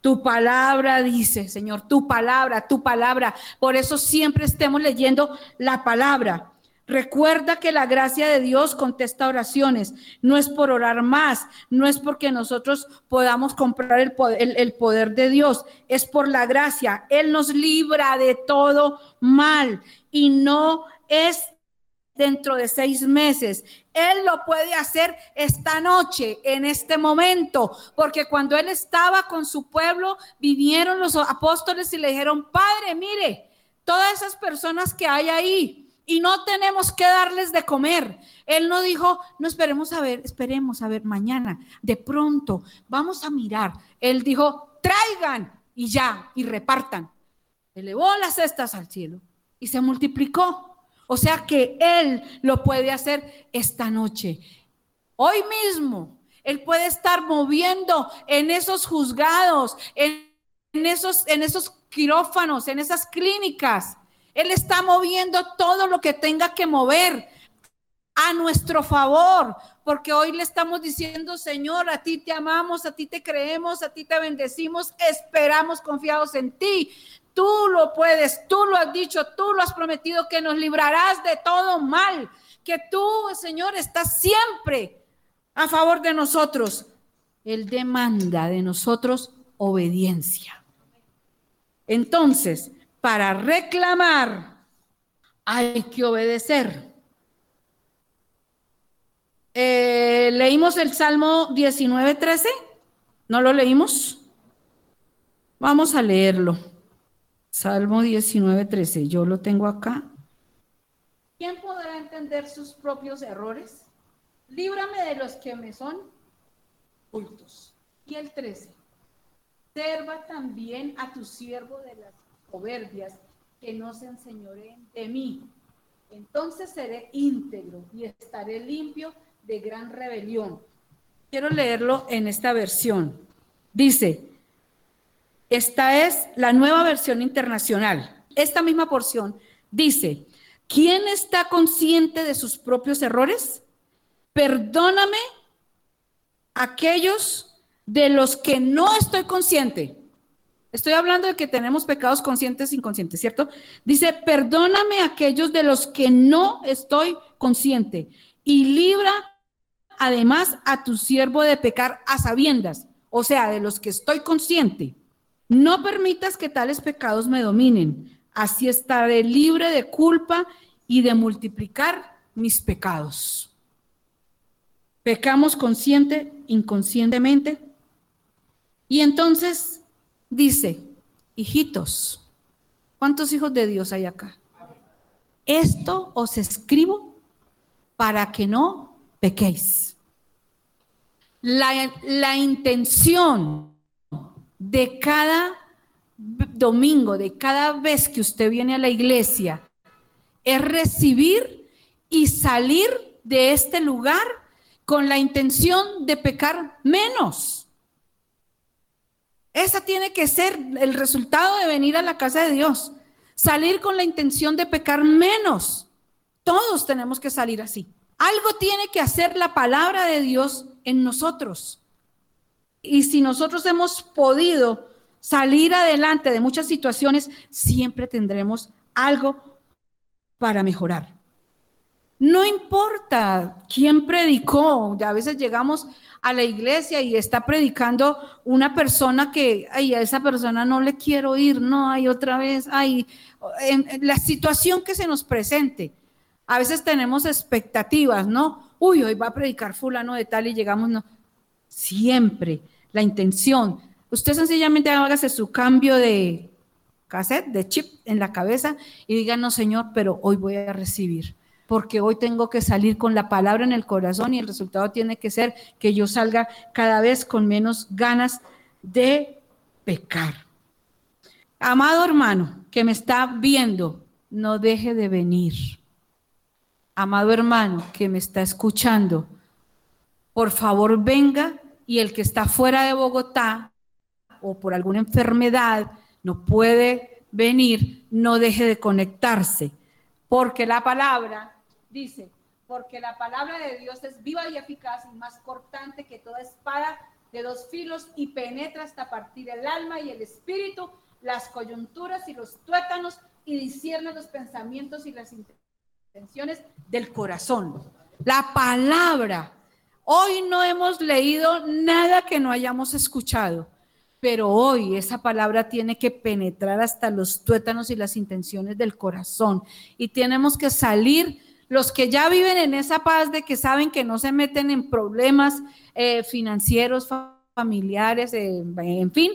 Tu palabra dice, Señor, tu palabra, tu palabra. Por eso siempre estemos leyendo la palabra. Recuerda que la gracia de Dios contesta oraciones. No es por orar más, no es porque nosotros podamos comprar el poder, el poder, de Dios, es por la gracia. Él nos libra de todo mal y no es dentro de seis meses. Él lo puede hacer esta noche, en este momento, porque cuando él estaba con su pueblo, vinieron los apóstoles y le dijeron, Padre, mire, todas esas personas que hay ahí, y no tenemos que darles de comer. Él no dijo, no esperemos a ver, esperemos a ver mañana, de pronto, vamos a mirar. Él dijo, traigan y ya, y repartan. Elevó las cestas al cielo y se multiplicó. O sea que Él lo puede hacer esta noche. Hoy mismo, Él puede estar moviendo en esos juzgados, en, esos, en esos quirófanos, en esas clínicas. Él está moviendo todo lo que tenga que mover a nuestro favor, porque hoy le estamos diciendo, Señor, a ti te amamos, a ti te creemos, a ti te bendecimos, esperamos confiados en ti. Tú lo puedes, tú lo has dicho, tú lo has prometido que nos librarás de todo mal, que tú, Señor, estás siempre a favor de nosotros. Él demanda de nosotros obediencia. Entonces, para reclamar hay que obedecer. Eh, ¿Leímos el Salmo 19.13? ¿No lo leímos? Vamos a leerlo. Salmo 19, 13, yo lo tengo acá. ¿Quién podrá entender sus propios errores? Líbrame de los que me son ocultos. Y el 13, serva también a tu siervo de las soberbias que no se enseñoreen de mí. Entonces seré íntegro y estaré limpio de gran rebelión. Quiero leerlo en esta versión. Dice, esta es la nueva versión internacional. Esta misma porción dice, ¿quién está consciente de sus propios errores? Perdóname aquellos de los que no estoy consciente. Estoy hablando de que tenemos pecados conscientes e inconscientes, ¿cierto? Dice, perdóname aquellos de los que no estoy consciente y libra además a tu siervo de pecar a sabiendas, o sea, de los que estoy consciente. No permitas que tales pecados me dominen, así estaré libre de culpa y de multiplicar mis pecados. Pecamos consciente, inconscientemente. Y entonces dice, hijitos, ¿cuántos hijos de Dios hay acá? Esto os escribo para que no pequéis. La, la intención de cada domingo, de cada vez que usted viene a la iglesia, es recibir y salir de este lugar con la intención de pecar menos. Esa tiene que ser el resultado de venir a la casa de Dios. Salir con la intención de pecar menos. Todos tenemos que salir así. Algo tiene que hacer la palabra de Dios en nosotros. Y si nosotros hemos podido salir adelante de muchas situaciones, siempre tendremos algo para mejorar. No importa quién predicó, a veces llegamos a la iglesia y está predicando una persona que, ay, a esa persona no le quiero ir, no, hay otra vez, ay, en, la situación que se nos presente. A veces tenemos expectativas, ¿no? Uy, hoy va a predicar fulano de tal y llegamos, no. Siempre la intención. Usted sencillamente hágase su cambio de cassette, de chip en la cabeza y diga, no, Señor, pero hoy voy a recibir porque hoy tengo que salir con la palabra en el corazón y el resultado tiene que ser que yo salga cada vez con menos ganas de pecar. Amado hermano que me está viendo, no deje de venir. Amado hermano que me está escuchando, por favor venga y el que está fuera de Bogotá o por alguna enfermedad no puede venir, no deje de conectarse, porque la palabra dice, porque la palabra de Dios es viva y eficaz y más cortante que toda espada de dos filos y penetra hasta partir el alma y el espíritu, las coyunturas y los tuétanos y discierne los pensamientos y las intenciones del corazón. La palabra. Hoy no hemos leído nada que no hayamos escuchado, pero hoy esa palabra tiene que penetrar hasta los tuétanos y las intenciones del corazón y tenemos que salir los que ya viven en esa paz de que saben que no se meten en problemas eh, financieros, familiares, eh, en fin.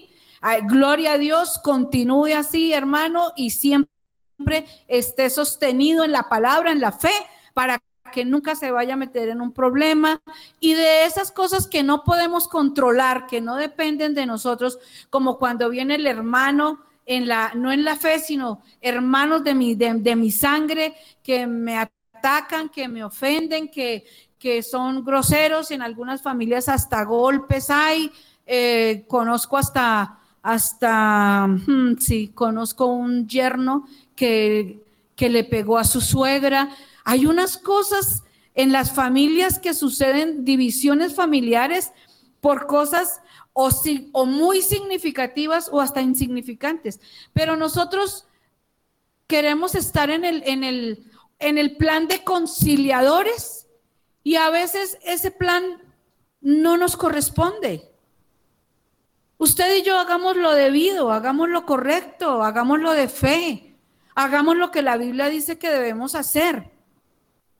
gloria a Dios, continúe así, hermano, y siempre esté sostenido en la palabra, en la fe, para que nunca se vaya a meter en un problema. Y de esas cosas que no podemos controlar, que no dependen de nosotros, como cuando viene el hermano en la, no en la fe, sino hermanos de mi, de mi sangre que me atacan, que me ofenden, que, que son groseros, en algunas familias hasta golpes hay, eh, conozco hasta, hasta, hmm, sí, conozco un yerno que, que le pegó a su suegra. Hay unas cosas en las familias que suceden, divisiones familiares por cosas o, muy significativas o hasta insignificantes. Pero nosotros queremos estar en el, en el, en el plan de conciliadores y a veces ese plan no nos corresponde. Usted y yo hagamos lo debido, hagamos lo correcto, hagamos lo de fe, hagamos lo que la Biblia dice que debemos hacer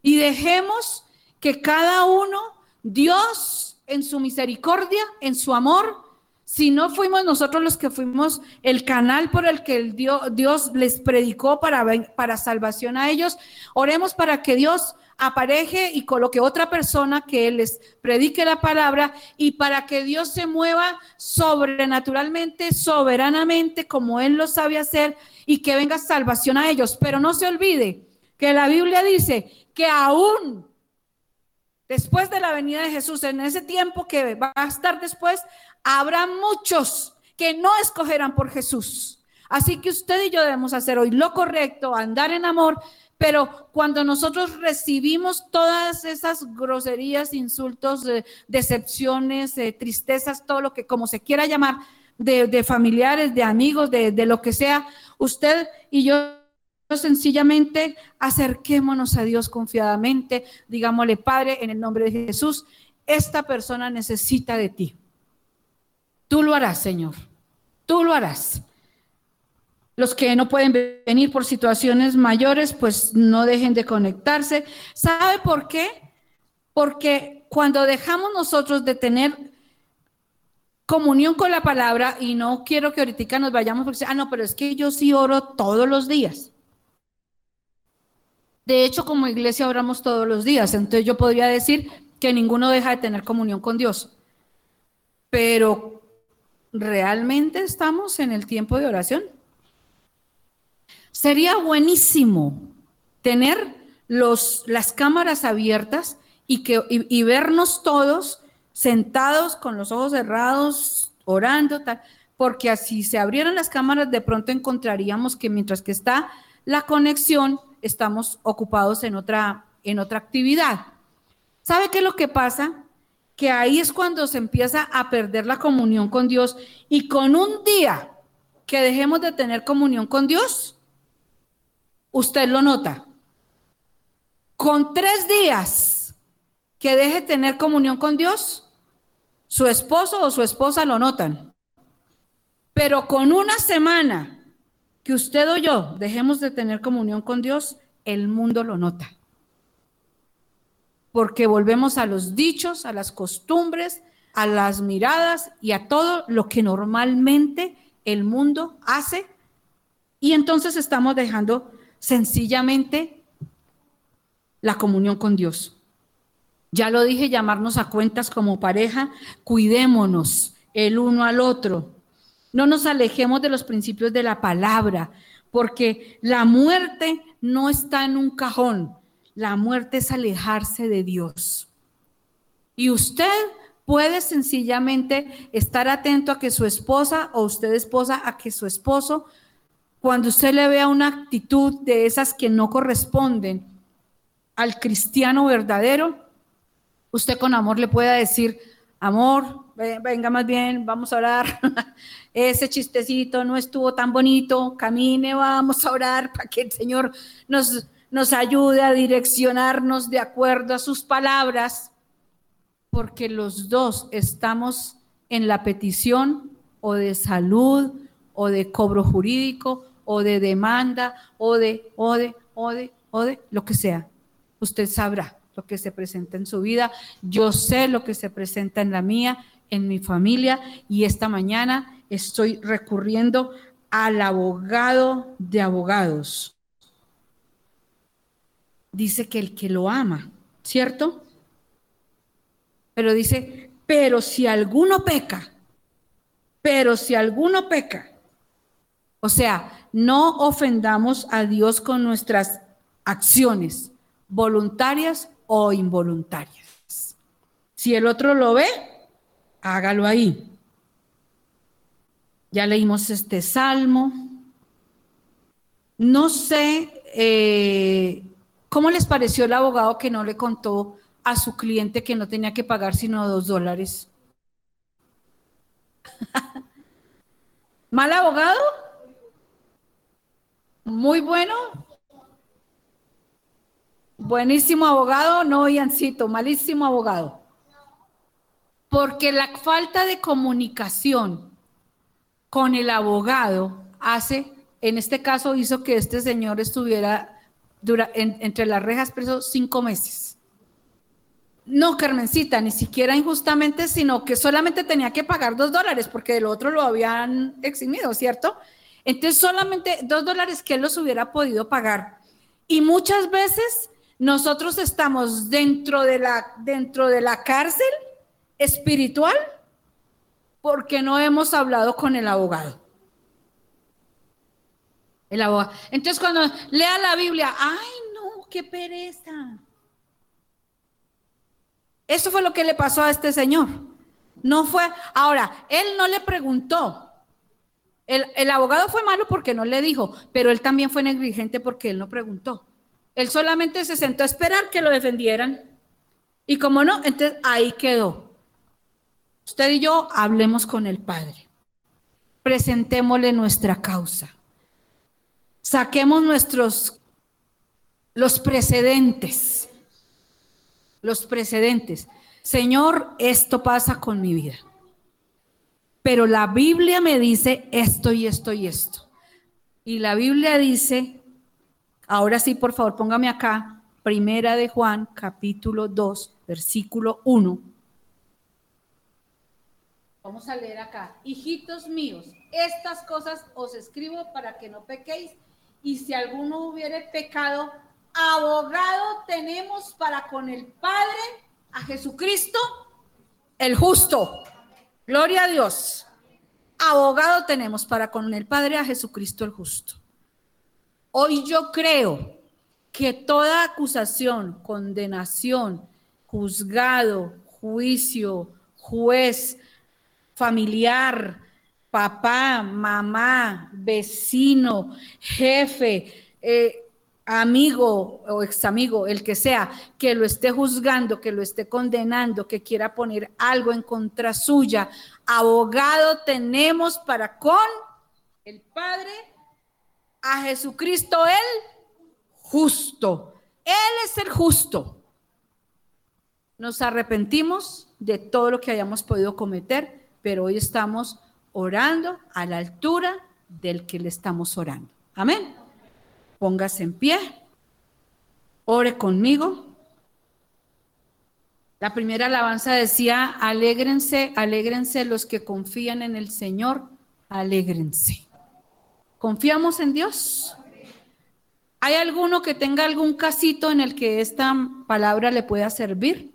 y dejemos que cada uno, Dios en su misericordia, en su amor, si no fuimos nosotros los que fuimos el canal por el que Dios les predicó para, para salvación a ellos, oremos para que Dios apareje y coloque otra persona que les predique la palabra y para que Dios se mueva sobrenaturalmente, soberanamente, como Él lo sabe hacer y que venga salvación a ellos. Pero no se olvide que la Biblia dice que aún después de la venida de Jesús, en ese tiempo que va a estar después, habrá muchos que no escogerán por Jesús. Así que usted y yo debemos hacer hoy lo correcto, andar en amor, pero cuando nosotros recibimos todas esas groserías, insultos, decepciones, tristezas, todo lo que como se quiera llamar, de, familiares, de amigos, de, de lo que sea, usted y yo sencillamente acerquémonos a Dios confiadamente, digámosle, Padre, en el nombre de Jesús, esta persona necesita de ti. Tú lo harás, Señor. Tú lo harás. Los que no pueden venir por situaciones mayores, pues no dejen de conectarse. ¿Sabe por qué? Porque cuando dejamos nosotros de tener comunión con la palabra, y no quiero que ahorita nos vayamos porque, ah, no, pero es que yo sí oro todos los días. De hecho, como iglesia oramos todos los días, entonces yo podría decir que ninguno deja de tener comunión con Dios. Pero, ¿realmente estamos en el tiempo de oración? Sería buenísimo tener los, las cámaras abiertas y, que, y, vernos todos sentados con los ojos cerrados, orando, tal, porque así se abrieran las cámaras, de pronto encontraríamos que mientras que está la conexión, estamos ocupados en otra, en otra actividad. ¿Sabe qué es lo que pasa? Que ahí es cuando se empieza a perder la comunión con Dios y con un día que dejemos de tener comunión con Dios, usted lo nota. Con tres días que deje de tener comunión con Dios, su esposo o su esposa lo notan. Pero con una semana que usted o yo dejemos de tener comunión con Dios, el mundo lo nota. Porque volvemos a los dichos, a las costumbres, a las miradas y a todo lo que normalmente el mundo hace. Y entonces estamos dejando sencillamente la comunión con Dios. Ya lo dije, llamarnos a cuentas como pareja, cuidémonos el uno al otro. No nos alejemos de los principios de la palabra, porque la muerte no está en un cajón, la muerte es alejarse de Dios. Y usted puede sencillamente estar atento a que su esposa o usted esposa, a que su esposo cuando usted le vea una actitud de esas que no corresponden al cristiano verdadero, usted con amor le pueda decir, amor, venga más bien, vamos a orar. <laughs> Ese chistecito no estuvo tan bonito, camine, vamos a orar para que el Señor nos, nos ayude a direccionarnos de acuerdo a sus palabras, porque los dos estamos en la petición o de salud o de cobro jurídico o de demanda o de, o de, o de, o de, lo que sea. Usted sabrá lo que se presenta en su vida. Yo sé lo que se presenta en la mía, en mi familia y esta mañana estoy recurriendo al abogado de abogados. Dice que el que lo ama, ¿cierto? Pero dice, pero si alguno peca, pero si alguno peca, o sea, no ofendamos a Dios con nuestras acciones, voluntarias o involuntarias. Si el otro lo ve, hágalo ahí. Ya leímos este salmo. No sé eh, cómo les pareció el abogado que no le contó a su cliente que no tenía que pagar sino dos dólares. <laughs> ¿Mal abogado? Muy bueno. Buenísimo abogado, no Iancito, malísimo abogado. Porque la falta de comunicación con el abogado hace, en este caso hizo que este señor estuviera entre las rejas preso cinco meses. No, Carmencita, ni siquiera injustamente, sino que solamente tenía que pagar dos dólares porque del otro lo habían eximido, ¿cierto? Entonces solamente dos dólares que él los hubiera podido pagar. Y muchas veces nosotros estamos dentro de la, dentro de la cárcel espiritual porque no hemos hablado con el abogado. El abogado. Entonces cuando lea la Biblia, ay no, qué pereza. Eso fue lo que le pasó a este señor. No fue, ahora, él no le preguntó. El, el abogado fue malo porque no le dijo, pero él también fue negligente porque él no preguntó. Él solamente se sentó a esperar que lo defendieran. Y como no, entonces ahí quedó. Usted y yo hablemos con el Padre. Presentémosle nuestra causa. Saquemos nuestros los precedentes. Los precedentes. Señor, esto pasa con mi vida. Pero la Biblia me dice esto y esto y esto. Y la Biblia dice Ahora sí, por favor, póngame acá, Primera de Juan, capítulo 2, versículo 1. Vamos a leer acá. Hijitos míos, estas cosas os escribo para que no pequéis. Y si alguno hubiere pecado, abogado tenemos para con el Padre a Jesucristo, el justo. Gloria a Dios. Abogado tenemos para con el Padre a Jesucristo el justo. Hoy yo creo que toda acusación, condenación, juzgado, juicio, juez, familiar, papá, mamá, vecino, jefe, eh, amigo o examigo, el que sea, que lo esté juzgando, que lo esté condenando, que quiera poner algo en contra suya, abogado tenemos para con el Padre a Jesucristo el justo. Él es el justo. Nos arrepentimos de todo lo que hayamos podido cometer, pero hoy estamos orando a la altura del que le estamos orando. Amén. Póngase en pie. Ore conmigo. La primera alabanza decía, alégrense, alégrense los que confían en el Señor, alégrense. ¿Confiamos en Dios? ¿Hay alguno que tenga algún casito en el que esta palabra le pueda servir?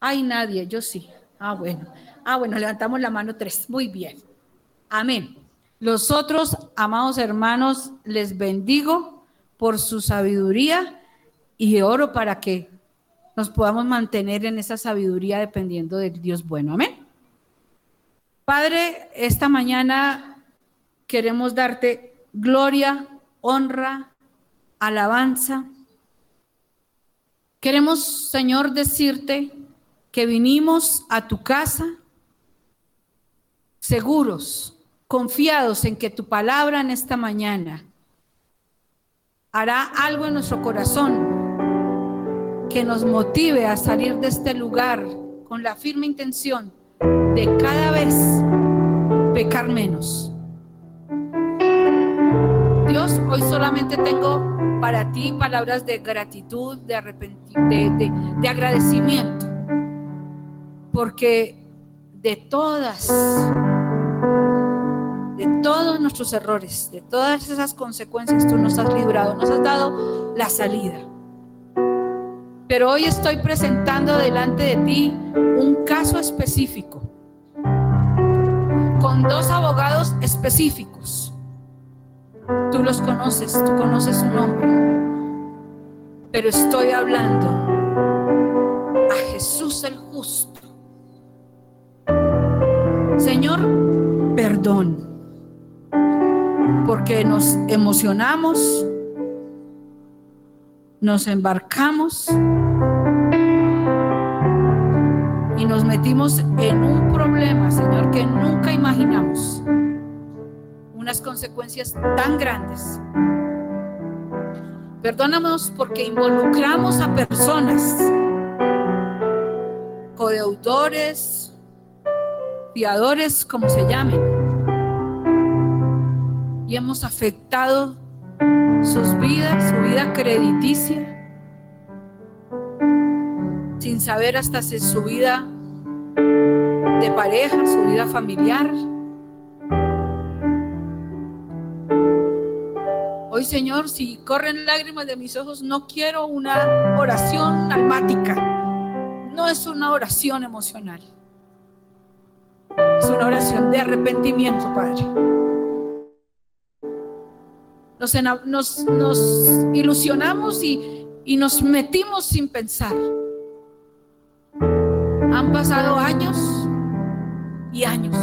Hay nadie, yo sí. Ah, bueno. Ah, bueno, levantamos la mano tres. Muy bien. Amén. Los otros, amados hermanos, les bendigo por su sabiduría y oro para que nos podamos mantener en esa sabiduría dependiendo del Dios bueno. Amén. Padre, esta mañana queremos darte gloria, honra, alabanza. Queremos, Señor, decirte que vinimos a tu casa seguros, confiados en que tu palabra en esta mañana hará algo en nuestro corazón que nos motive a salir de este lugar con la firme intención de cada vez pecar menos. Dios, hoy solamente tengo para ti palabras de gratitud, de, de, de agradecimiento, porque de todas, de todos nuestros errores, de todas esas consecuencias, tú nos has librado, nos has dado la salida. Pero hoy estoy presentando delante de ti un caso específico, con dos abogados específicos Tú los conoces, tú conoces su nombre. Pero estoy hablando a Jesús el justo. Señor, perdón, porque nos emocionamos, nos embarcamos y nos metimos en un problema, Señor, que nunca imaginamos unas consecuencias tan grandes. Perdónanos porque involucramos a personas, codeudores, como se llamen, y hemos afectado sus vidas, su vida crediticia, sin saber hasta si su vida de pareja, su vida familiar. Hoy, Señor, si corren lágrimas de mis ojos, no quiero una oración almática. No es una oración emocional. Es una oración de arrepentimiento, Padre. Nos, nos, ilusionamos y, y nos metimos sin pensar. Han pasado años y años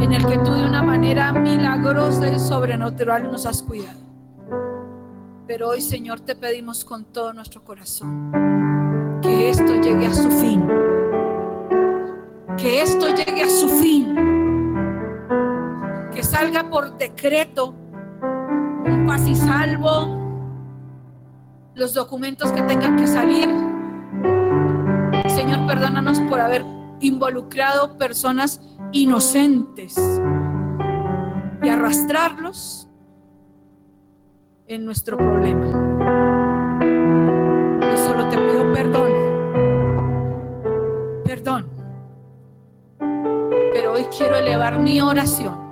en el que tú de una manera milagrosa y sobrenatural nos has cuidado. Pero hoy, Señor, te pedimos con todo nuestro corazón que esto llegue a su fin. Que esto llegue a su fin. Que salga por decreto un paz y salvo. Los documentos que tengan que salir. Señor, perdónanos por haber involucrado personas inocentes y arrastrarlos en nuestro problema. Yo solo te pido perdón, perdón. Hoy quiero elevar mi oración